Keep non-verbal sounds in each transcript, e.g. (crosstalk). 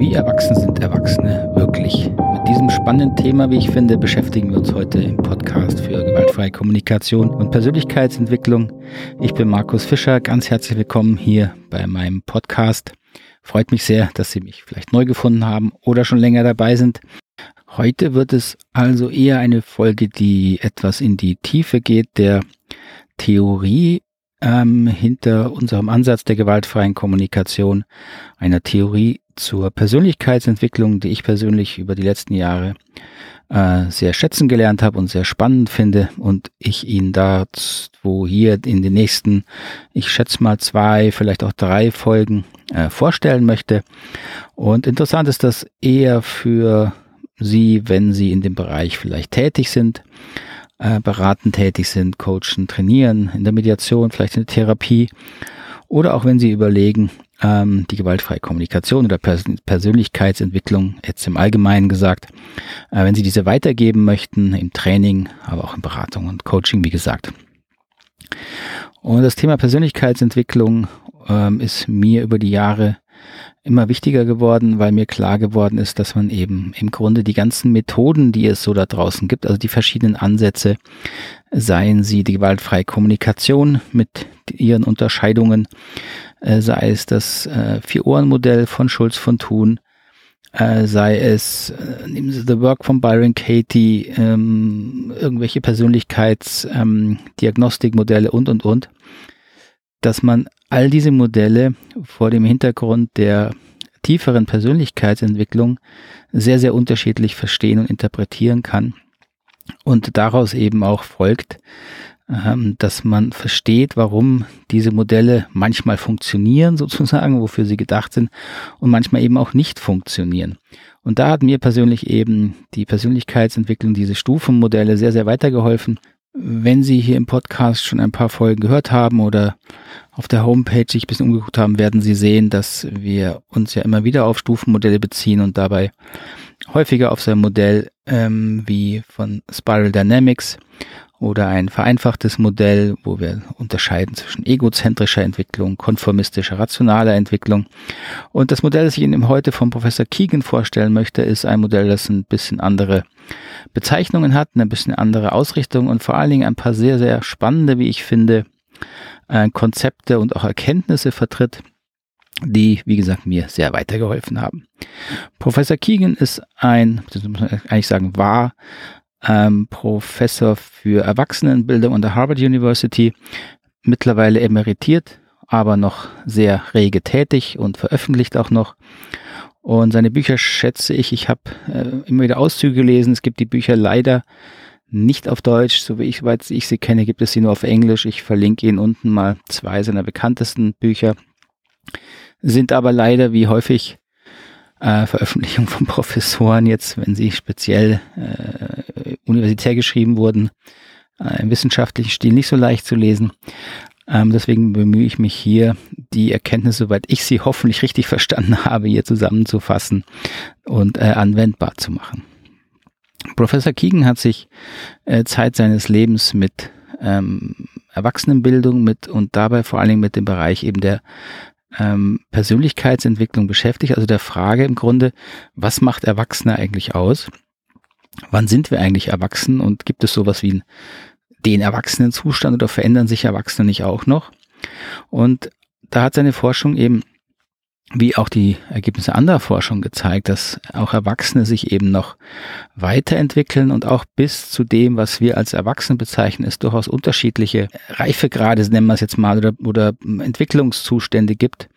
Wie erwachsen sind Erwachsene wirklich? Mit diesem spannenden Thema, wie ich finde, beschäftigen wir uns heute im Podcast für gewaltfreie Kommunikation und Persönlichkeitsentwicklung. Ich bin Markus Fischer, ganz herzlich willkommen hier bei meinem Podcast. Freut mich sehr, dass Sie mich vielleicht neu gefunden haben oder schon länger dabei sind. Heute wird es also eher eine Folge, die etwas in die Tiefe geht, der Theorie ähm, hinter unserem Ansatz der gewaltfreien Kommunikation, einer Theorie zur Persönlichkeitsentwicklung, die ich persönlich über die letzten Jahre äh, sehr schätzen gelernt habe und sehr spannend finde und ich Ihnen da, wo hier in den nächsten, ich schätze mal zwei, vielleicht auch drei Folgen äh, vorstellen möchte. Und interessant ist das eher für Sie, wenn Sie in dem Bereich vielleicht tätig sind äh, beraten tätig sind, coachen, trainieren, in der Mediation, vielleicht in der Therapie oder auch wenn sie überlegen, ähm, die gewaltfreie Kommunikation oder Pers Persönlichkeitsentwicklung, jetzt im Allgemeinen gesagt, äh, wenn sie diese weitergeben möchten im Training, aber auch in Beratung und Coaching, wie gesagt. Und das Thema Persönlichkeitsentwicklung ähm, ist mir über die Jahre immer wichtiger geworden, weil mir klar geworden ist, dass man eben im Grunde die ganzen Methoden, die es so da draußen gibt, also die verschiedenen Ansätze, seien sie die gewaltfreie Kommunikation mit ihren Unterscheidungen, äh, sei es das äh, Vier-Ohren-Modell von Schulz von Thun, äh, sei es, äh, nehmen Sie The Work von Byron Katie, ähm, irgendwelche Persönlichkeitsdiagnostikmodelle ähm, und, und, und, dass man all diese Modelle vor dem Hintergrund der tieferen Persönlichkeitsentwicklung sehr, sehr unterschiedlich verstehen und interpretieren kann. Und daraus eben auch folgt, ähm, dass man versteht, warum diese Modelle manchmal funktionieren, (laughs) sozusagen, wofür sie gedacht sind, und manchmal eben auch nicht funktionieren. Und da hat mir persönlich eben die Persönlichkeitsentwicklung, diese Stufenmodelle sehr, sehr weitergeholfen. Wenn Sie hier im Podcast schon ein paar Folgen gehört haben oder auf der Homepage sich ein bisschen umgeguckt haben, werden Sie sehen, dass wir uns ja immer wieder auf Stufenmodelle beziehen und dabei häufiger auf so ein Modell ähm, wie von Spiral Dynamics oder ein vereinfachtes Modell, wo wir unterscheiden zwischen egozentrischer Entwicklung, konformistischer, rationaler Entwicklung. Und das Modell, das ich Ihnen heute von Professor Keegan vorstellen möchte, ist ein Modell, das ein bisschen andere Bezeichnungen hat, eine bisschen andere Ausrichtung und vor allen Dingen ein paar sehr, sehr spannende, wie ich finde, äh, Konzepte und auch Erkenntnisse vertritt, die, wie gesagt, mir sehr weitergeholfen haben. Professor Keegan ist ein, muss man eigentlich sagen, war ähm, Professor für Erwachsenenbildung an der Harvard University, mittlerweile emeritiert, aber noch sehr rege tätig und veröffentlicht auch noch. Und seine Bücher schätze ich, ich habe äh, immer wieder Auszüge gelesen. Es gibt die Bücher leider nicht auf Deutsch, so wie ich, soweit ich sie kenne, gibt es sie nur auf Englisch. Ich verlinke Ihnen unten mal zwei seiner bekanntesten Bücher. Sind aber leider wie häufig äh, Veröffentlichungen von (laughs) Professoren jetzt, wenn sie speziell äh, universitär geschrieben wurden, äh, im wissenschaftlichen Stil nicht so leicht zu lesen. Ähm, deswegen bemühe ich mich hier, die Erkenntnisse, soweit ich sie hoffentlich richtig (laughs) verstanden habe, hier zusammenzufassen und äh, anwendbar zu machen. Professor Keegan hat sich äh, Zeit seines Lebens mit ähm, Erwachsenenbildung mit und dabei vor allen Dingen mit dem Bereich eben der ähm, Persönlichkeitsentwicklung beschäftigt, also der Frage im Grunde, was macht Erwachsene eigentlich aus? Wann sind wir eigentlich erwachsen und gibt es sowas wie den Erwachsenenzustand oder verändern sich Erwachsene nicht auch noch? Und da hat seine Forschung eben wie auch die Ergebnisse anderer Forschung gezeigt, dass auch Erwachsene sich eben noch weiterentwickeln und auch bis zu dem, was wir als Erwachsene bezeichnen, es durchaus unterschiedliche Reifegrade, nennen wir es jetzt mal, oder, oder Entwicklungszustände gibt,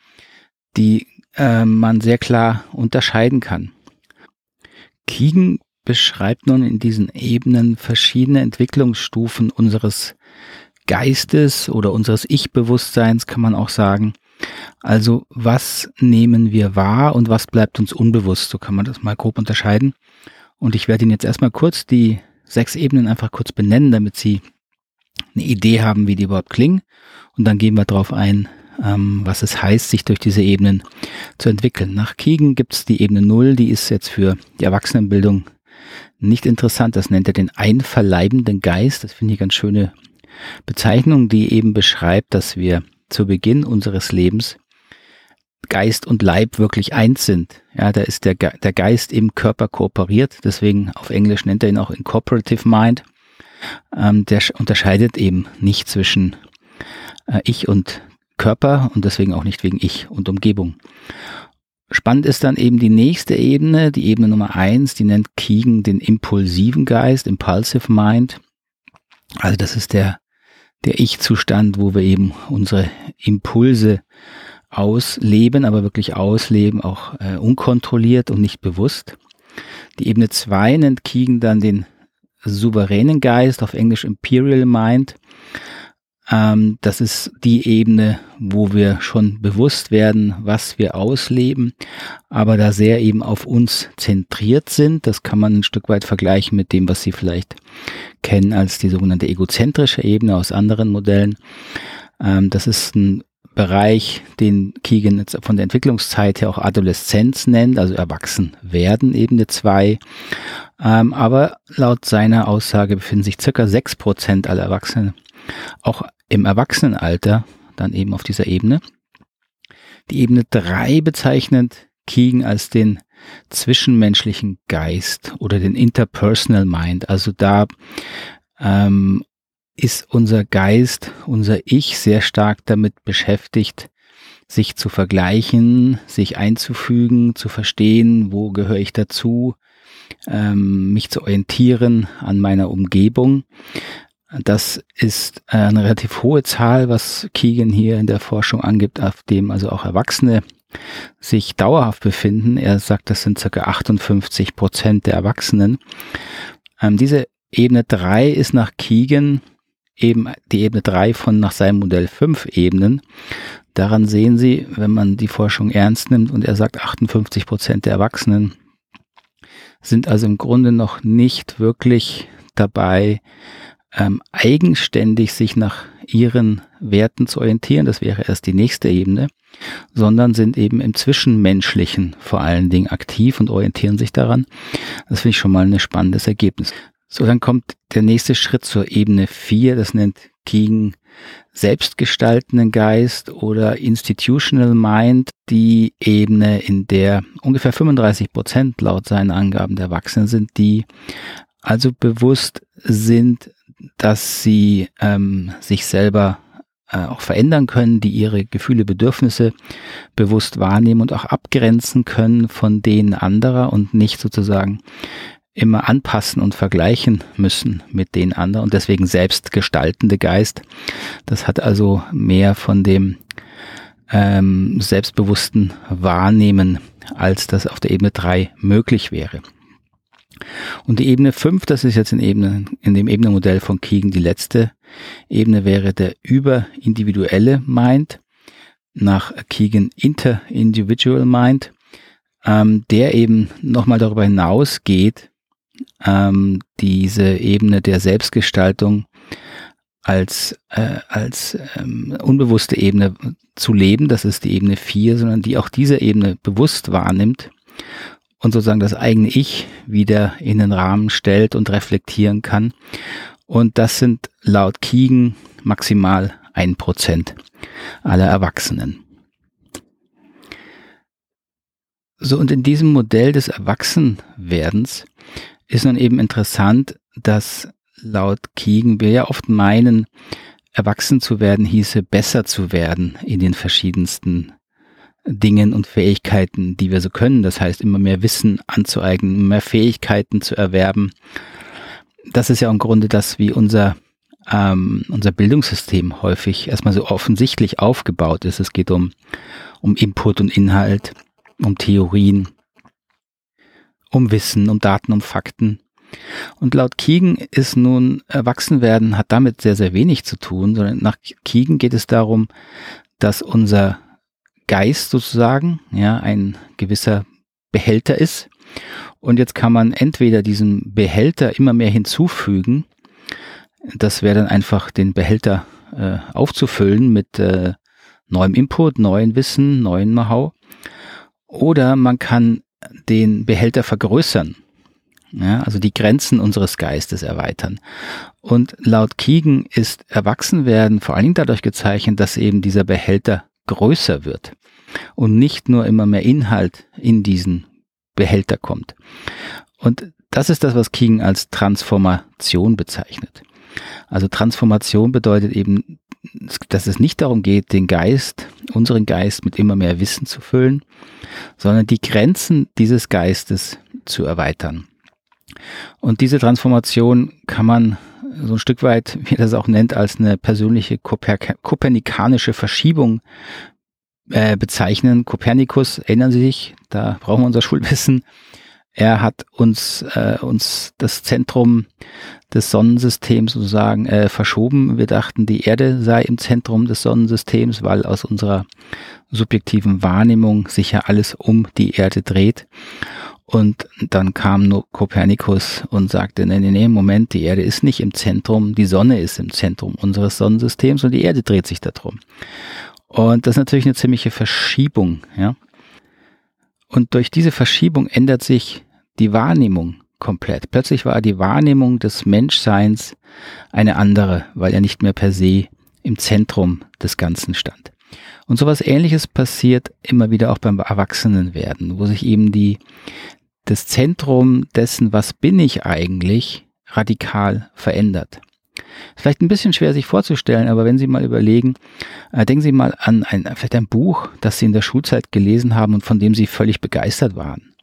die äh, man sehr klar unterscheiden kann. Kiegen beschreibt nun in diesen Ebenen verschiedene Entwicklungsstufen unseres Geistes oder unseres Ich-Bewusstseins, kann man auch sagen, also was nehmen wir wahr und was bleibt uns unbewusst? So kann man das mal grob unterscheiden. Und ich werde Ihnen jetzt erstmal kurz die sechs Ebenen einfach kurz benennen, damit Sie eine Idee haben, wie die überhaupt klingen. Und dann gehen wir darauf ein, ähm, was es heißt, sich durch diese Ebenen zu entwickeln. Nach Kiegen gibt es die Ebene Null, die ist jetzt für die Erwachsenenbildung nicht interessant. Das nennt er den einverleibenden Geist. Das finde ich ganz schöne Bezeichnung, die eben beschreibt, dass wir zu Beginn unseres Lebens Geist und Leib wirklich eins sind. Ja, da ist der, Ge der Geist im Körper kooperiert, deswegen auf Englisch nennt er ihn auch Incorporative Mind. Ähm, der unterscheidet eben nicht zwischen äh, Ich und Körper und deswegen auch nicht wegen Ich und Umgebung. Spannend ist dann eben die nächste Ebene, die Ebene Nummer eins, die nennt Keegan den impulsiven Geist, Impulsive Mind. Also das ist der, der Ich-Zustand, wo wir eben unsere Impulse ausleben, aber wirklich ausleben, auch äh, unkontrolliert und nicht bewusst. Die Ebene zwei nennt Keegan dann den souveränen Geist, auf Englisch Imperial Mind. Ähm, das ist die Ebene, wo wir schon bewusst werden, was wir ausleben, aber da sehr eben auf uns zentriert sind. Das kann man ein Stück weit vergleichen mit dem, was Sie vielleicht kennen als die sogenannte egozentrische Ebene aus anderen Modellen. Ähm, das ist ein Bereich, den Keegan jetzt von der Entwicklungszeit her auch Adoleszenz nennt, also erwachsen werden, Ebene 2. Ähm, aber laut seiner Aussage befinden sich circa 6% aller Erwachsenen auch im Erwachsenenalter dann eben auf dieser Ebene. Die Ebene 3 bezeichnet Keegan als den zwischenmenschlichen Geist oder den Interpersonal Mind. Also da ähm, ist unser Geist, unser Ich sehr stark damit beschäftigt, sich zu vergleichen, sich einzufügen, zu verstehen, wo gehöre ich dazu, ähm, mich zu orientieren an meiner Umgebung. Das ist eine relativ hohe Zahl, was Keegan hier in der Forschung angibt, auf dem also auch Erwachsene sich dauerhaft befinden. Er sagt, das sind circa 58 Prozent der Erwachsenen. Ähm, diese Ebene 3 ist nach Keegan eben die Ebene 3 von nach seinem Modell 5 Ebenen. Daran sehen Sie, wenn man die Forschung ernst nimmt und er sagt 58 Prozent der Erwachsenen sind also im Grunde noch nicht wirklich dabei, ähm, eigenständig sich nach ihren Werten zu orientieren, das wäre erst die nächste Ebene, sondern sind eben im Zwischenmenschlichen vor allen Dingen aktiv und orientieren sich daran. Das finde ich schon mal ein spannendes Ergebnis. So, dann kommt der nächste Schritt zur Ebene 4, das nennt Keegan selbstgestaltenden Geist oder Institutional Mind, die Ebene, in der ungefähr 35 Prozent laut seinen Angaben der Erwachsenen sind, die also bewusst sind, dass sie ähm, sich selber äh, auch verändern können, die ihre Gefühle, Bedürfnisse bewusst wahrnehmen und auch abgrenzen können von denen anderer und nicht sozusagen immer anpassen und vergleichen müssen mit den anderen und deswegen selbst gestaltende Geist. Das hat also mehr von dem ähm, selbstbewussten Wahrnehmen, als das auf der Ebene drei möglich wäre. Und die Ebene fünf, das ist jetzt in, Ebene, in dem Ebenenmodell von Keegan die letzte Ebene, wäre der überindividuelle Mind, nach Keegan Interindividual Mind, ähm, der eben nochmal darüber hinausgeht, ähm, diese Ebene der Selbstgestaltung als, äh, als ähm, unbewusste Ebene zu leben, das ist die Ebene 4, sondern die auch diese Ebene bewusst wahrnimmt und sozusagen das eigene Ich wieder in den Rahmen stellt und reflektieren kann. Und das sind laut Kiegen maximal ein Prozent aller Erwachsenen. So, und in diesem Modell des Erwachsenwerdens ist nun eben interessant, dass laut Kiegen wir ja oft meinen, erwachsen zu werden hieße besser zu werden in den verschiedensten Dingen und Fähigkeiten, die wir so können. Das heißt, immer mehr Wissen anzueignen, mehr Fähigkeiten zu erwerben. Das ist ja im Grunde das, wie unser, ähm, unser Bildungssystem häufig erstmal so offensichtlich aufgebaut ist. Es geht um, um Input und Inhalt, um Theorien, um Wissen, um Daten, um Fakten. Und laut Kiegen ist nun Erwachsenwerden hat damit sehr, sehr wenig zu tun, sondern nach Kiegen geht es darum, dass unser Geist sozusagen, ja, ein gewisser Behälter ist. Und jetzt kann man entweder diesen Behälter immer mehr hinzufügen, das wäre dann einfach den Behälter äh, aufzufüllen mit äh, neuem Input, neuen Wissen, neuen Know-how. Oder man kann den Behälter vergrößern. Ja, also die Grenzen unseres Geistes erweitern. Und laut Kiegen ist Erwachsenwerden vor allen Dingen dadurch gezeichnet, dass eben dieser Behälter größer wird und nicht nur immer mehr Inhalt in diesen Behälter kommt. Und das ist das, was King als Transformation bezeichnet. Also Transformation bedeutet eben, dass es nicht darum geht, den Geist, unseren Geist mit immer mehr Wissen zu füllen, sondern die Grenzen dieses Geistes zu erweitern. Und diese Transformation kann man so ein Stück weit, wie er das auch nennt, als eine persönliche Koper kopernikanische Verschiebung äh, bezeichnen. Kopernikus, erinnern Sie sich, da brauchen wir unser Schulwissen. Er hat uns, äh, uns das Zentrum des Sonnensystems sozusagen äh, verschoben. Wir dachten, die Erde sei im Zentrum des Sonnensystems, weil aus unserer subjektiven Wahrnehmung sich ja alles um die Erde dreht. Und dann kam nur Kopernikus und sagte, nee, nee, nee, Moment, die Erde ist nicht im Zentrum, die Sonne ist im Zentrum unseres Sonnensystems und die Erde dreht sich darum. Und das ist natürlich eine ziemliche Verschiebung, ja. Und durch diese Verschiebung ändert sich die Wahrnehmung komplett. Plötzlich war die Wahrnehmung des Menschseins eine andere, weil er nicht mehr per se im Zentrum des Ganzen stand. Und sowas ähnliches passiert immer wieder auch beim Erwachsenenwerden, wo sich eben die, das Zentrum dessen, was bin ich eigentlich, radikal verändert. Vielleicht ein bisschen schwer sich vorzustellen, aber wenn Sie mal überlegen, äh, denken Sie mal an ein, vielleicht ein Buch, das Sie in der Schulzeit gelesen haben und von dem Sie völlig begeistert waren.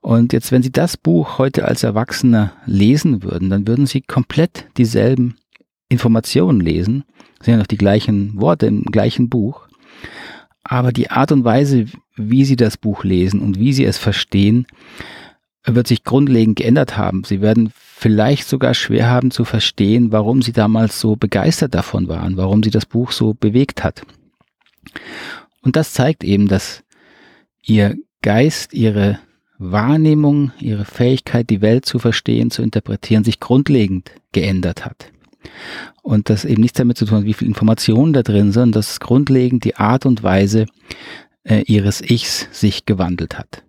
Und jetzt, wenn Sie das Buch heute als Erwachsener lesen würden, dann würden Sie komplett dieselben Informationen lesen, sind ja noch die gleichen Worte im gleichen Buch, aber die Art und Weise, wie Sie das Buch lesen und wie Sie es verstehen, wird sich grundlegend geändert haben. Sie werden vielleicht sogar schwer haben zu verstehen, warum sie damals so begeistert davon waren, warum sie das Buch so bewegt hat. Und das zeigt eben, dass ihr Geist, ihre Wahrnehmung, ihre Fähigkeit, die Welt zu verstehen, zu interpretieren, sich grundlegend geändert hat. Und das eben nichts damit zu tun hat, wie viel Informationen da drin sind, dass grundlegend die Art und Weise äh, ihres Ichs sich gewandelt hat.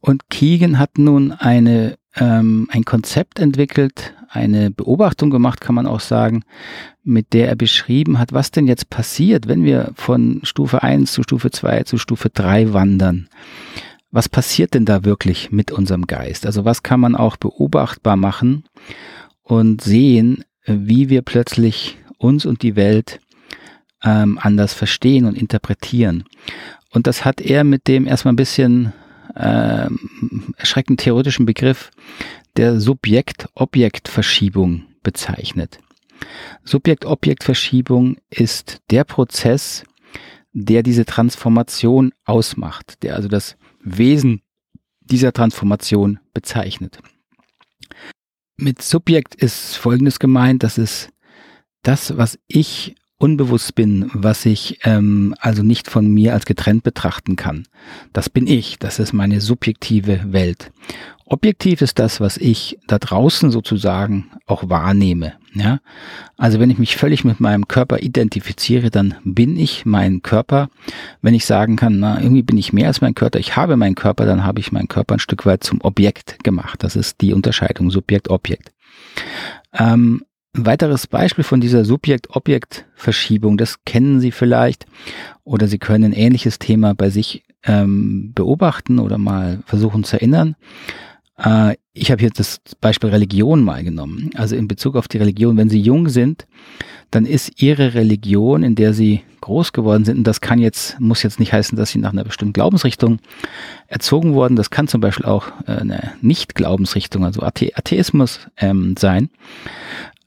Und Keegan hat nun eine, ähm, ein Konzept entwickelt, eine Beobachtung gemacht, kann man auch sagen, mit der er beschrieben hat, was denn jetzt passiert, wenn wir von Stufe 1 zu Stufe 2 zu Stufe 3 wandern. Was passiert denn da wirklich mit unserem Geist? Also was kann man auch beobachtbar machen und sehen, wie wir plötzlich uns und die Welt ähm, anders verstehen und interpretieren. Und das hat er mit dem erstmal ein bisschen äh, erschreckend theoretischen Begriff der Subjekt-Objekt-Verschiebung bezeichnet. Subjekt-Objekt-Verschiebung ist der Prozess, der diese Transformation ausmacht, der also das Wesen dieser Transformation bezeichnet. Mit Subjekt ist Folgendes gemeint, das ist das, was ich unbewusst bin, was ich ähm, also nicht von mir als getrennt betrachten kann. Das bin ich, das ist meine subjektive Welt. Objektiv ist das, was ich da draußen sozusagen auch wahrnehme. Ja, also wenn ich mich völlig mit meinem Körper identifiziere, dann bin ich mein Körper. Wenn ich sagen kann, na irgendwie bin ich mehr als mein Körper, ich habe meinen Körper, dann habe ich meinen Körper ein Stück weit zum Objekt gemacht. Das ist die Unterscheidung Subjekt-Objekt. Ähm, ein weiteres Beispiel von dieser Subjekt-Objekt-Verschiebung, das kennen Sie vielleicht oder Sie können ein ähnliches Thema bei sich ähm, beobachten oder mal versuchen zu erinnern. Äh, ich habe hier das Beispiel Religion mal genommen. Also in Bezug auf die Religion, wenn Sie jung sind, dann ist Ihre Religion, in der Sie groß geworden sind, und das kann jetzt, muss jetzt nicht heißen, dass Sie nach einer bestimmten Glaubensrichtung erzogen wurden. Das kann zum Beispiel auch äh, eine Nicht-Glaubensrichtung, also Athe Atheismus ähm, sein.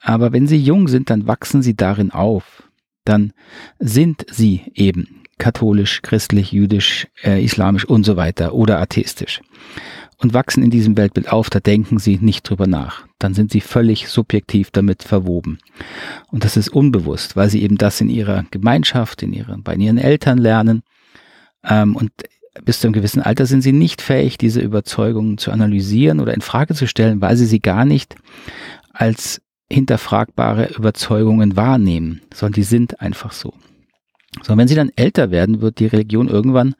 Aber wenn sie jung sind, dann wachsen sie darin auf. Dann sind sie eben katholisch, christlich, jüdisch, äh, islamisch und so weiter oder atheistisch und wachsen in diesem Weltbild auf, da denken sie nicht drüber nach. Dann sind sie völlig subjektiv damit verwoben. Und das ist unbewusst, weil sie eben das in ihrer Gemeinschaft, in ihren, bei ihren Eltern lernen. Ähm, und bis zu einem gewissen Alter sind sie nicht fähig, diese Überzeugungen zu analysieren oder in Frage zu stellen, weil sie sie gar nicht als hinterfragbare Überzeugungen wahrnehmen, sondern die sind einfach so. So, wenn sie dann älter werden, wird die Religion irgendwann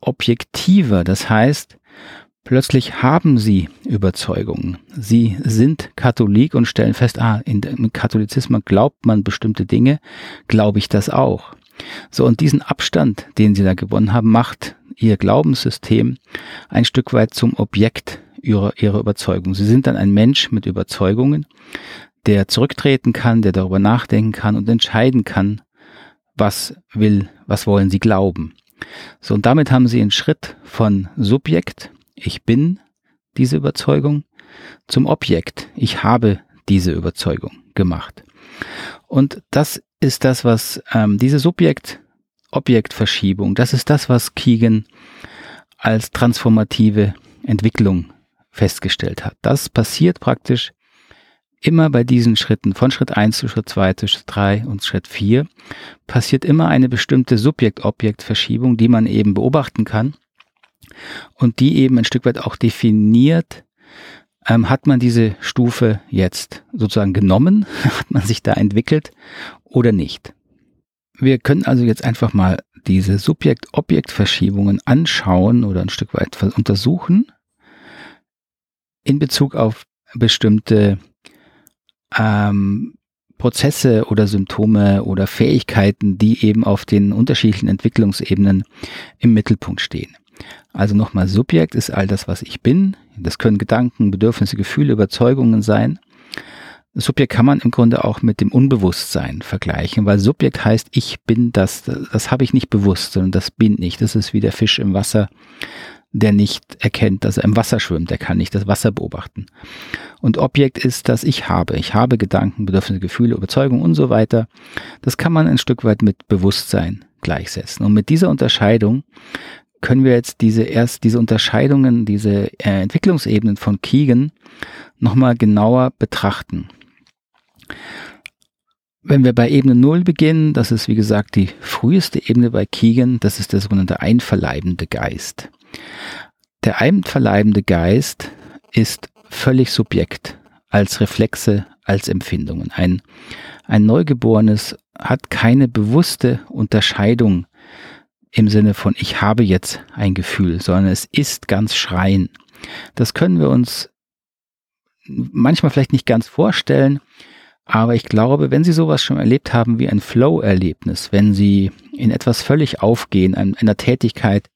objektiver. Das heißt, Plötzlich haben sie Überzeugungen. Sie sind Katholik und stellen fest, ah, in, im Katholizismus glaubt man bestimmte Dinge, glaube ich das auch. So, und diesen Abstand, den sie da gewonnen haben, macht ihr Glaubenssystem ein Stück weit zum Objekt ihrer, ihrer Überzeugung. Sie sind dann ein Mensch mit Überzeugungen, der zurücktreten kann, der darüber nachdenken kann und entscheiden kann, was will, was wollen sie glauben. So, und damit haben sie einen Schritt von Subjekt, ich bin diese Überzeugung, zum Objekt, ich habe diese Überzeugung gemacht. Und das ist das, was ähm, diese Subjekt-Objekt-Verschiebung, das ist das, was Keegan als transformative Entwicklung festgestellt hat. Das passiert praktisch immer bei diesen Schritten, von Schritt 1 zu Schritt 2 zu Schritt 3 und Schritt 4, passiert immer eine bestimmte Subjekt-Objekt-Verschiebung, die man eben beobachten kann und die eben ein Stück weit auch definiert, ähm, hat man diese Stufe jetzt sozusagen genommen, (laughs) hat man sich da entwickelt oder nicht. Wir können also jetzt einfach mal diese Subjekt-Objekt-Verschiebungen anschauen oder ein Stück weit untersuchen in Bezug auf bestimmte ähm, Prozesse oder Symptome oder Fähigkeiten, die eben auf den unterschiedlichen Entwicklungsebenen im Mittelpunkt stehen. Also nochmal, Subjekt ist all das, was ich bin. Das können Gedanken, Bedürfnisse, Gefühle, Überzeugungen sein. Subjekt kann man im Grunde auch mit dem Unbewusstsein vergleichen, weil Subjekt heißt, ich bin das, das habe ich nicht bewusst, sondern das bin ich. Das ist wie der Fisch im Wasser, der nicht erkennt, dass er im Wasser schwimmt, der kann nicht das Wasser beobachten. Und Objekt ist, dass ich habe. Ich habe Gedanken, Bedürfnisse, Gefühle, Überzeugungen und so weiter. Das kann man ein Stück weit mit Bewusstsein gleichsetzen. Und mit dieser Unterscheidung können wir jetzt diese erst diese Unterscheidungen, diese äh, Entwicklungsebenen von Keegan nochmal genauer betrachten. Wenn wir bei Ebene 0 beginnen, das ist wie gesagt die früheste Ebene bei Keegan, das ist der sogenannte einverleibende Geist. Der einverleibende Geist ist völlig subjekt, als Reflexe, als Empfindungen. Ein, ein Neugeborenes hat keine bewusste Unterscheidung im Sinne von ich habe jetzt ein Gefühl, sondern es ist ganz schreien. Das können wir uns manchmal vielleicht nicht ganz vorstellen, aber ich glaube, wenn Sie sowas schon erlebt haben wie ein Flow-Erlebnis, wenn Sie in etwas völlig aufgehen, einer Tätigkeit,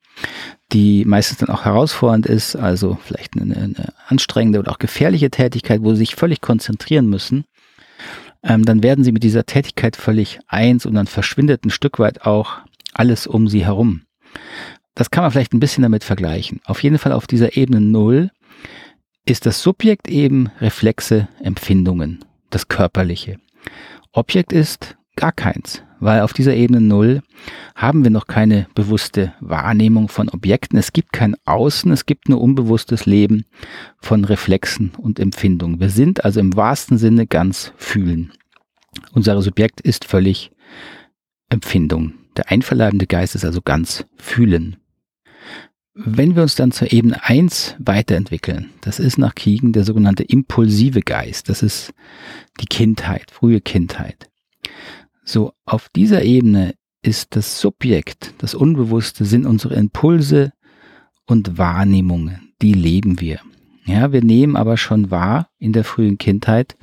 die meistens dann auch herausfordernd ist, also vielleicht eine, eine anstrengende oder auch gefährliche Tätigkeit, wo sie sich völlig konzentrieren müssen, ähm, dann werden sie mit dieser Tätigkeit völlig eins und dann verschwindet ein Stück weit auch alles um sie herum. Das kann man vielleicht ein bisschen damit vergleichen. Auf jeden Fall auf dieser Ebene Null ist das Subjekt eben Reflexe, Empfindungen, das Körperliche. Objekt ist gar keins weil auf dieser Ebene Null haben wir noch keine bewusste Wahrnehmung von Objekten. Es gibt kein Außen, es gibt nur unbewusstes Leben von Reflexen und Empfindungen. Wir sind also im wahrsten Sinne ganz fühlen. Unser Subjekt ist völlig Empfindung. Der einverleibende Geist ist also ganz fühlen. Wenn wir uns dann zur Ebene 1 weiterentwickeln, das ist nach Kiegen der sogenannte impulsive Geist, das ist die Kindheit, frühe Kindheit. So, auf dieser Ebene ist das Subjekt, das Unbewusste, sind unsere Impulse und Wahrnehmungen, die leben wir. Ja, wir nehmen aber schon wahr in der frühen Kindheit,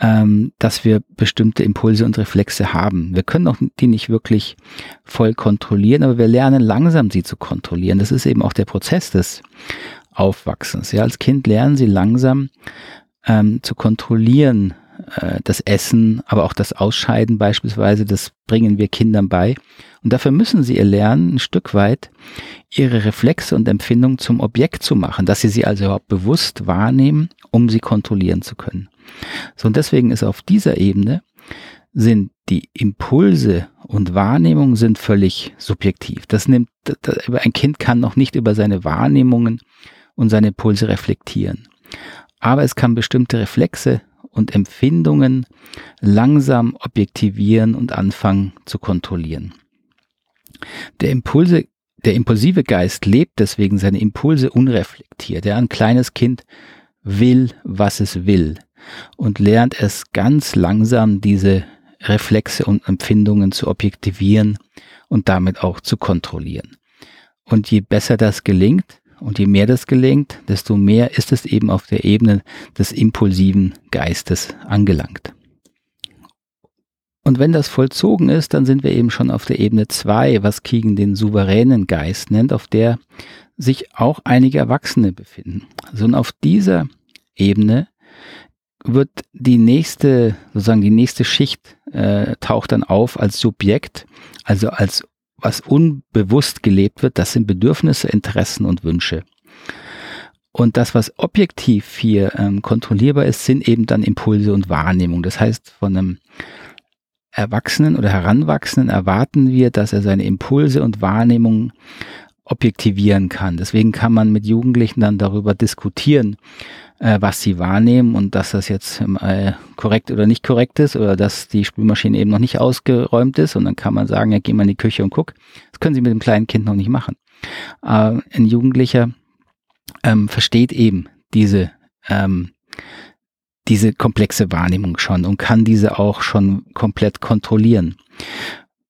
ähm, dass wir bestimmte Impulse und Reflexe haben. Wir können auch die nicht wirklich voll kontrollieren, aber wir lernen langsam sie zu kontrollieren. Das ist eben auch der Prozess des Aufwachsens. Ja, als Kind lernen sie langsam ähm, zu kontrollieren, äh, das Essen, aber auch das Ausscheiden beispielsweise, das bringen wir Kindern bei. Und dafür müssen sie ihr lernen, ein Stück weit ihre Reflexe und Empfindungen zum Objekt zu machen, dass sie sie also überhaupt bewusst wahrnehmen, um sie kontrollieren zu können. So, und deswegen ist auf dieser Ebene sind die Impulse und Wahrnehmungen sind völlig subjektiv. Das nimmt, ein Kind kann noch nicht über seine Wahrnehmungen und seine Impulse reflektieren. Aber es kann bestimmte Reflexe und Empfindungen langsam objektivieren und anfangen zu kontrollieren. Der Impulse, der impulsive Geist lebt deswegen seine Impulse unreflektiert. Der ein kleines Kind will, was es will und lernt es ganz langsam diese Reflexe und Empfindungen zu objektivieren und damit auch zu kontrollieren. Und je besser das gelingt, Und je mehr das gelingt, desto mehr ist es eben auf der Ebene des impulsiven Geistes angelangt. Und wenn das vollzogen ist, dann sind wir eben schon auf der Ebene zwei, was Kiegen den souveränen Geist nennt, auf der sich auch einige Erwachsene befinden. Also und auf dieser Ebene wird die nächste, sozusagen die nächste Schicht äh, taucht dann auf als Subjekt, also als was unbewusst gelebt wird, das sind Bedürfnisse, Interessen und Wünsche. Und das, was objektiv hier ähm, kontrollierbar ist, sind eben dann Impulse und Wahrnehmung. Das heißt, von einem Erwachsenen oder Heranwachsenden erwarten wir, dass er seine Impulse und Wahrnehmungen objektivieren kann. Deswegen kann man mit Jugendlichen dann darüber diskutieren, äh, was sie wahrnehmen und dass das jetzt äh, korrekt oder nicht korrekt ist oder dass die Spülmaschine eben noch nicht ausgeräumt ist und dann kann man sagen, ja, geh mal in die Küche und guck. Das können sie mit dem kleinen Kind noch nicht machen. Äh, ein Jugendlicher ähm, versteht eben diese ähm, diese komplexe Wahrnehmung schon und kann diese auch schon komplett kontrollieren.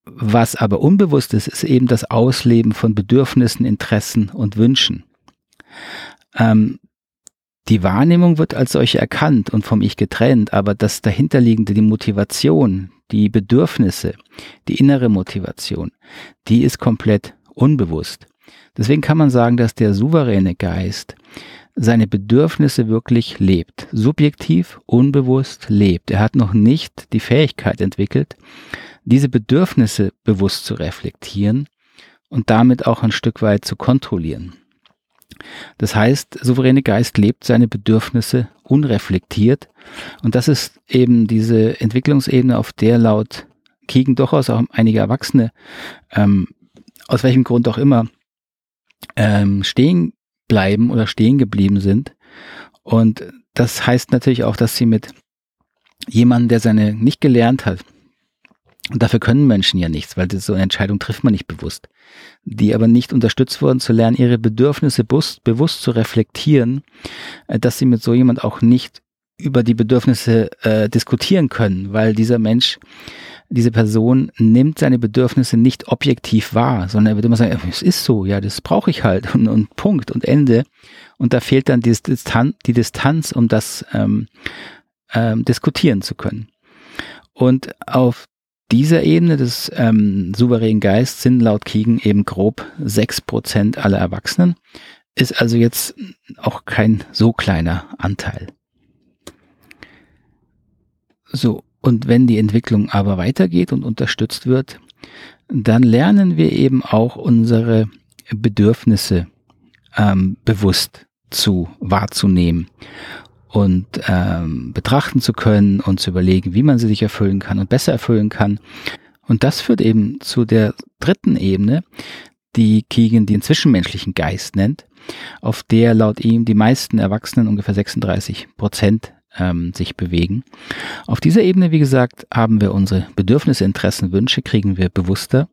Was aber unbewusst ist, ist eben das Ausleben von Bedürfnissen, Interessen und Wünschen. Ähm, die Wahrnehmung wird als solche erkannt und vom Ich getrennt, aber das dahinterliegende, die Motivation, die Bedürfnisse, die innere Motivation, die ist komplett unbewusst. Deswegen kann man sagen, dass der souveräne Geist seine Bedürfnisse wirklich lebt, subjektiv, unbewusst lebt. Er hat noch nicht die Fähigkeit entwickelt, diese Bedürfnisse bewusst zu reflektieren und damit auch ein Stück weit zu kontrollieren. Das heißt, souveräne Geist lebt seine Bedürfnisse unreflektiert und das ist eben diese Entwicklungsebene, auf der laut Kiegen durchaus auch einige Erwachsene, ähm, aus welchem Grund auch immer, ähm, stehen bleiben oder stehen geblieben sind. Und das heißt natürlich auch, dass sie mit jemandem, der seine nicht gelernt hat, und dafür können Menschen ja nichts, weil so eine Entscheidung trifft man nicht bewusst, die aber nicht unterstützt wurden zu lernen, ihre Bedürfnisse bewusst, bewusst zu reflektieren, äh, dass sie mit so jemand auch nicht über die Bedürfnisse äh, diskutieren können, weil dieser Mensch diese Person nimmt seine Bedürfnisse nicht objektiv wahr, sondern er wird immer sagen, es ist so, ja, das brauche ich halt und, und, Punkt und Ende. Und da fehlt dann die Distanz, die Distanz um das ähm, ähm, diskutieren zu können. Und auf dieser Ebene des ähm, souveränen Geistes sind laut Kiegen eben grob sechs Prozent aller Erwachsenen. Ist also jetzt auch kein so kleiner Anteil. So, und wenn die Entwicklung aber weitergeht und unterstützt wird, dann lernen wir eben auch unsere Bedürfnisse ähm, bewusst zu wahrzunehmen und ähm, betrachten zu können und zu überlegen, wie man sie sich erfüllen kann und besser erfüllen kann. Und das führt eben zu der dritten Ebene, die Keegan den zwischenmenschlichen Geist nennt, auf der laut ihm die meisten Erwachsenen, ungefähr 36 Prozent, ähm, sich bewegen. Auf dieser Ebene, wie gesagt, haben wir unsere Bedürfnisse, Interessen, Wünsche, kriegen wir bewusster.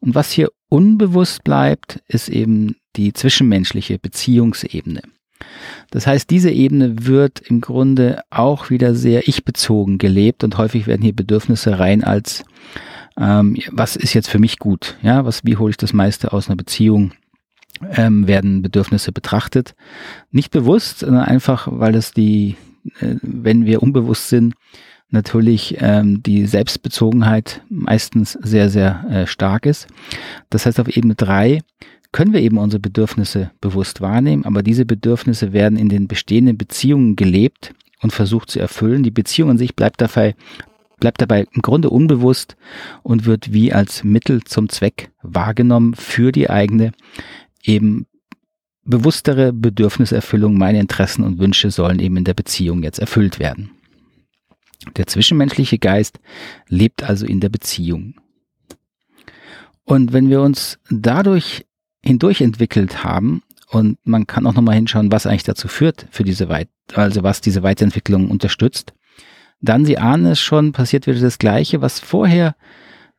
Und was hier unbewusst bleibt, ist eben die zwischenmenschliche Beziehungsebene. Das heißt, diese Ebene wird im Grunde auch wieder sehr ich-bezogen gelebt und häufig werden hier Bedürfnisse rein als ähm, was ist jetzt für mich gut? Ja, was, wie hole ich das meiste aus einer Beziehung? Ähm, werden Bedürfnisse betrachtet. Nicht bewusst, sondern einfach, weil es die, äh, wenn wir unbewusst sind, natürlich ähm, die Selbstbezogenheit meistens sehr, sehr äh, stark ist. Das heißt, auf Ebene drei können wir eben unsere Bedürfnisse bewusst wahrnehmen, aber diese Bedürfnisse werden in den bestehenden Beziehungen gelebt und versucht zu erfüllen. Die Beziehung an sich bleibt dabei, bleibt dabei im Grunde unbewusst und wird wie als Mittel zum Zweck wahrgenommen für die eigene eben bewusstere Bedürfniserfüllung, meine Interessen und Wünsche sollen eben in der Beziehung jetzt erfüllt werden. Der zwischenmenschliche Geist lebt also in der Beziehung. Und wenn wir uns dadurch hindurch entwickelt haben, und man kann auch nochmal hinschauen, was eigentlich dazu führt, für diese Weit also was diese Weiterentwicklung unterstützt, dann, Sie ahnen es schon, passiert wieder das Gleiche, was vorher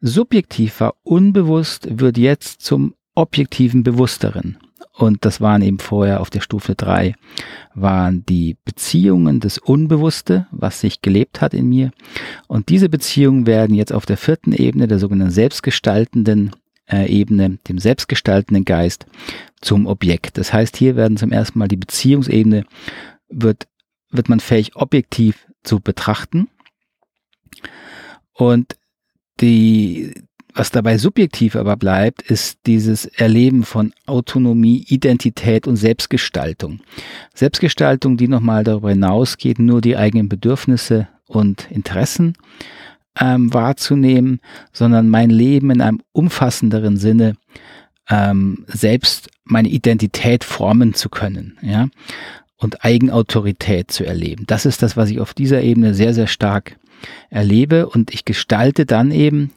subjektiv war, unbewusst, wird jetzt zum objektiven Bewussteren. Und das waren eben vorher auf der Stufe drei waren die Beziehungen des Unbewusste, was sich gelebt hat in mir. Und diese Beziehungen werden jetzt auf der vierten Ebene der sogenannten selbstgestaltenden äh, Ebene, dem selbstgestaltenden Geist, zum Objekt. Das heißt, hier werden zum ersten Mal die Beziehungsebene wird, wird man fähig, objektiv zu betrachten. Und die, was dabei subjektiv aber bleibt, ist dieses Erleben von Autonomie, Identität und Selbstgestaltung. Selbstgestaltung, die nochmal darüber hinausgeht, nur die eigenen Bedürfnisse und Interessen ähm, wahrzunehmen, sondern mein Leben in einem umfassenderen Sinne ähm, selbst meine Identität formen zu können, ja, und Eigenautorität zu erleben. Das ist das, was ich auf dieser Ebene sehr, sehr stark erlebe und ich gestalte dann eben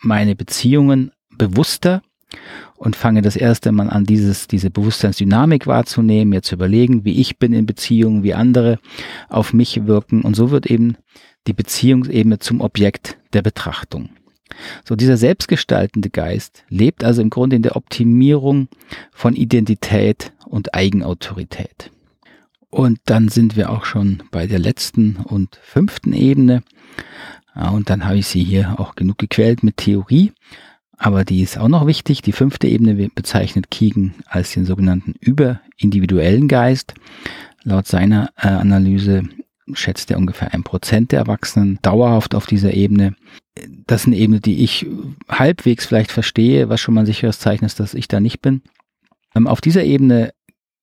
meine Beziehungen bewusster und fange das erste Mal an, dieses, diese Bewusstseinsdynamik wahrzunehmen, mir zu überlegen, wie ich bin in Beziehungen, wie andere auf mich wirken. Und so wird eben die Beziehungsebene zum Objekt der Betrachtung. So dieser selbstgestaltende Geist lebt also im Grunde in der Optimierung von Identität und Eigenautorität. Und dann sind wir auch schon bei der letzten und fünften Ebene. Und dann habe ich sie hier auch genug gequält mit Theorie. Aber die ist auch noch wichtig. Die fünfte Ebene bezeichnet Keegan als den sogenannten überindividuellen Geist. Laut seiner äh, Analyse schätzt er ungefähr ein Prozent der Erwachsenen dauerhaft auf dieser Ebene. Das ist eine Ebene, die ich halbwegs vielleicht verstehe, was schon mal ein sicheres Zeichen ist, dass ich da nicht bin. Ähm, auf dieser Ebene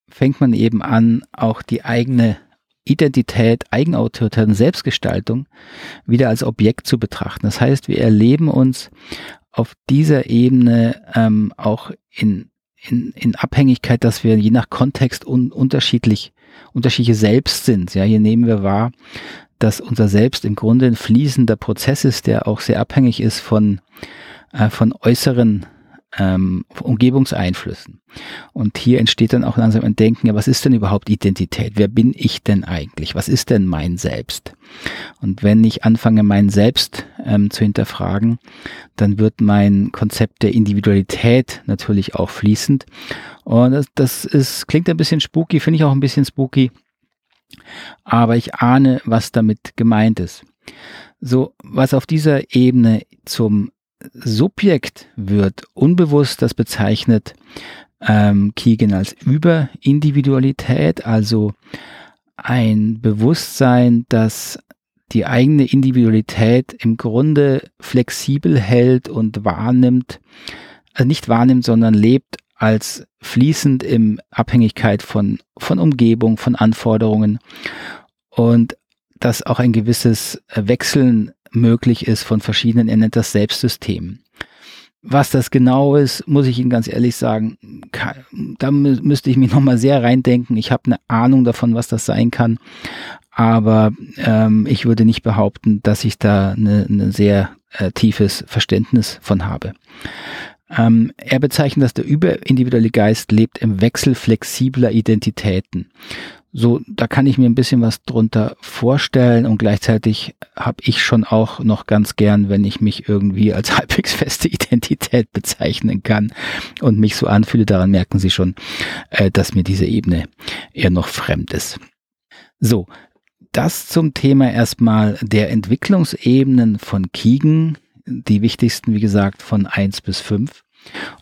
fängt man eben an, auch die eigene Identität, Eigenautorität und Selbstgestaltung wieder als Objekt zu betrachten. Das heißt, wir erleben uns auf dieser Ebene ähm, auch in, in, in Abhängigkeit, dass wir je nach Kontext un, unterschiedlich, unterschiedliche Selbst sind. Ja, hier nehmen wir wahr, dass unser Selbst im Grunde ein fließender Prozess ist, der auch sehr abhängig ist von, äh, von äußeren ähm, Umgebungseinflüssen. Und hier entsteht dann auch langsam ein Denken, ja, was ist denn überhaupt Identität? Wer bin ich denn eigentlich? Was ist denn mein Selbst? Und wenn ich anfange, mein Selbst ähm, zu hinterfragen, dann wird mein Konzept der Individualität natürlich auch fließend. Und das, das ist, klingt ein bisschen spooky, finde ich auch ein bisschen spooky. Aber ich ahne, was damit gemeint ist. So, was auf dieser Ebene zum Subjekt wird unbewusst, das bezeichnet ähm, Keegan als Überindividualität, also ein Bewusstsein, das die eigene Individualität im Grunde flexibel hält und wahrnimmt, also nicht wahrnimmt, sondern lebt als fließend in Abhängigkeit von, von Umgebung, von Anforderungen. Und dass auch ein gewisses Wechseln möglich ist von verschiedenen, er nennt das Selbstsystem. Was das genau ist, muss ich Ihnen ganz ehrlich sagen, da müsste ich mich (laughs) nochmal sehr reindenken. Ich habe eine Ahnung davon, was das sein kann, aber ähm, ich würde nicht behaupten, dass ich da eine sehr äh, tiefes Verständnis von habe. Ähm, er bezeichnet, dass der überindividuelle Geist lebt im Wechsel flexibler Identitäten. So, da kann ich mir ein bisschen was drunter vorstellen und gleichzeitig habe ich schon auch noch ganz gern, wenn ich mich irgendwie als (laughs) halbwegs feste Identität bezeichnen kann und mich so anfühle. Daran merken Sie schon, äh, dass mir diese Ebene eher noch fremd ist. So, das zum Thema erstmal der Entwicklungsebenen von Kiegen, die wichtigsten, wie gesagt, von eins bis fünf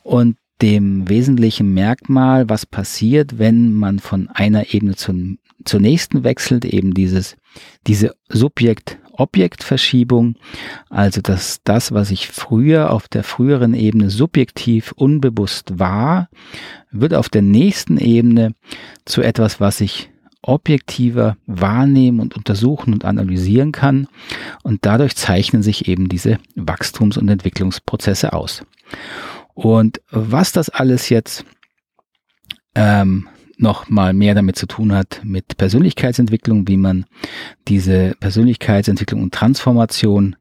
Und dem wesentlichen Merkmal, was passiert, wenn man von einer Ebene zum, zur nächsten wechselt, eben dieses, diese Subjekt-Objekt-Verschiebung, also dass das, was ich früher auf der früheren Ebene subjektiv unbewusst war, wird auf der nächsten Ebene zu etwas, was ich objektiver wahrnehmen und untersuchen und analysieren kann. Und dadurch zeichnen sich eben diese Wachstums- und Entwicklungsprozesse aus. Und was das alles jetzt ähm, noch mal mehr damit zu tun hat mit Persönlichkeitsentwicklung, wie man diese Persönlichkeitsentwicklung und Transformation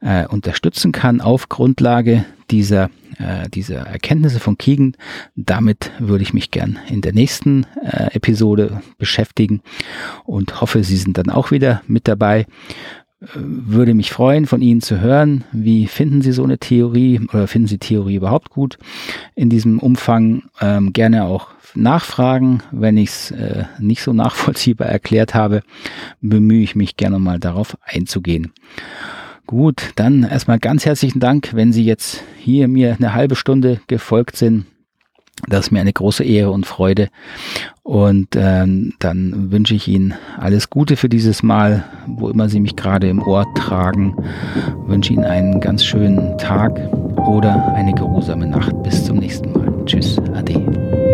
äh, unterstützen kann auf Grundlage dieser, äh, dieser Erkenntnisse von Keegan. Damit würde ich mich gern in der nächsten äh, Episode beschäftigen und hoffe, Sie sind dann auch wieder mit dabei würde mich freuen, von Ihnen zu hören. Wie finden Sie so eine Theorie oder finden Sie Theorie überhaupt gut in diesem Umfang? Ähm, gerne auch nachfragen. Wenn ich es äh, nicht so nachvollziehbar erklärt habe, bemühe ich mich gerne mal darauf einzugehen. Gut, dann erstmal ganz herzlichen Dank, wenn Sie jetzt hier mir eine halbe Stunde gefolgt sind. Das ist mir eine große Ehre und Freude. Und ähm, dann wünsche ich Ihnen alles Gute für dieses Mal, wo immer Sie mich gerade im Ohr tragen. Wünsche Ihnen einen ganz schönen Tag oder eine geruhsame Nacht. Bis zum nächsten Mal. Tschüss, Ade.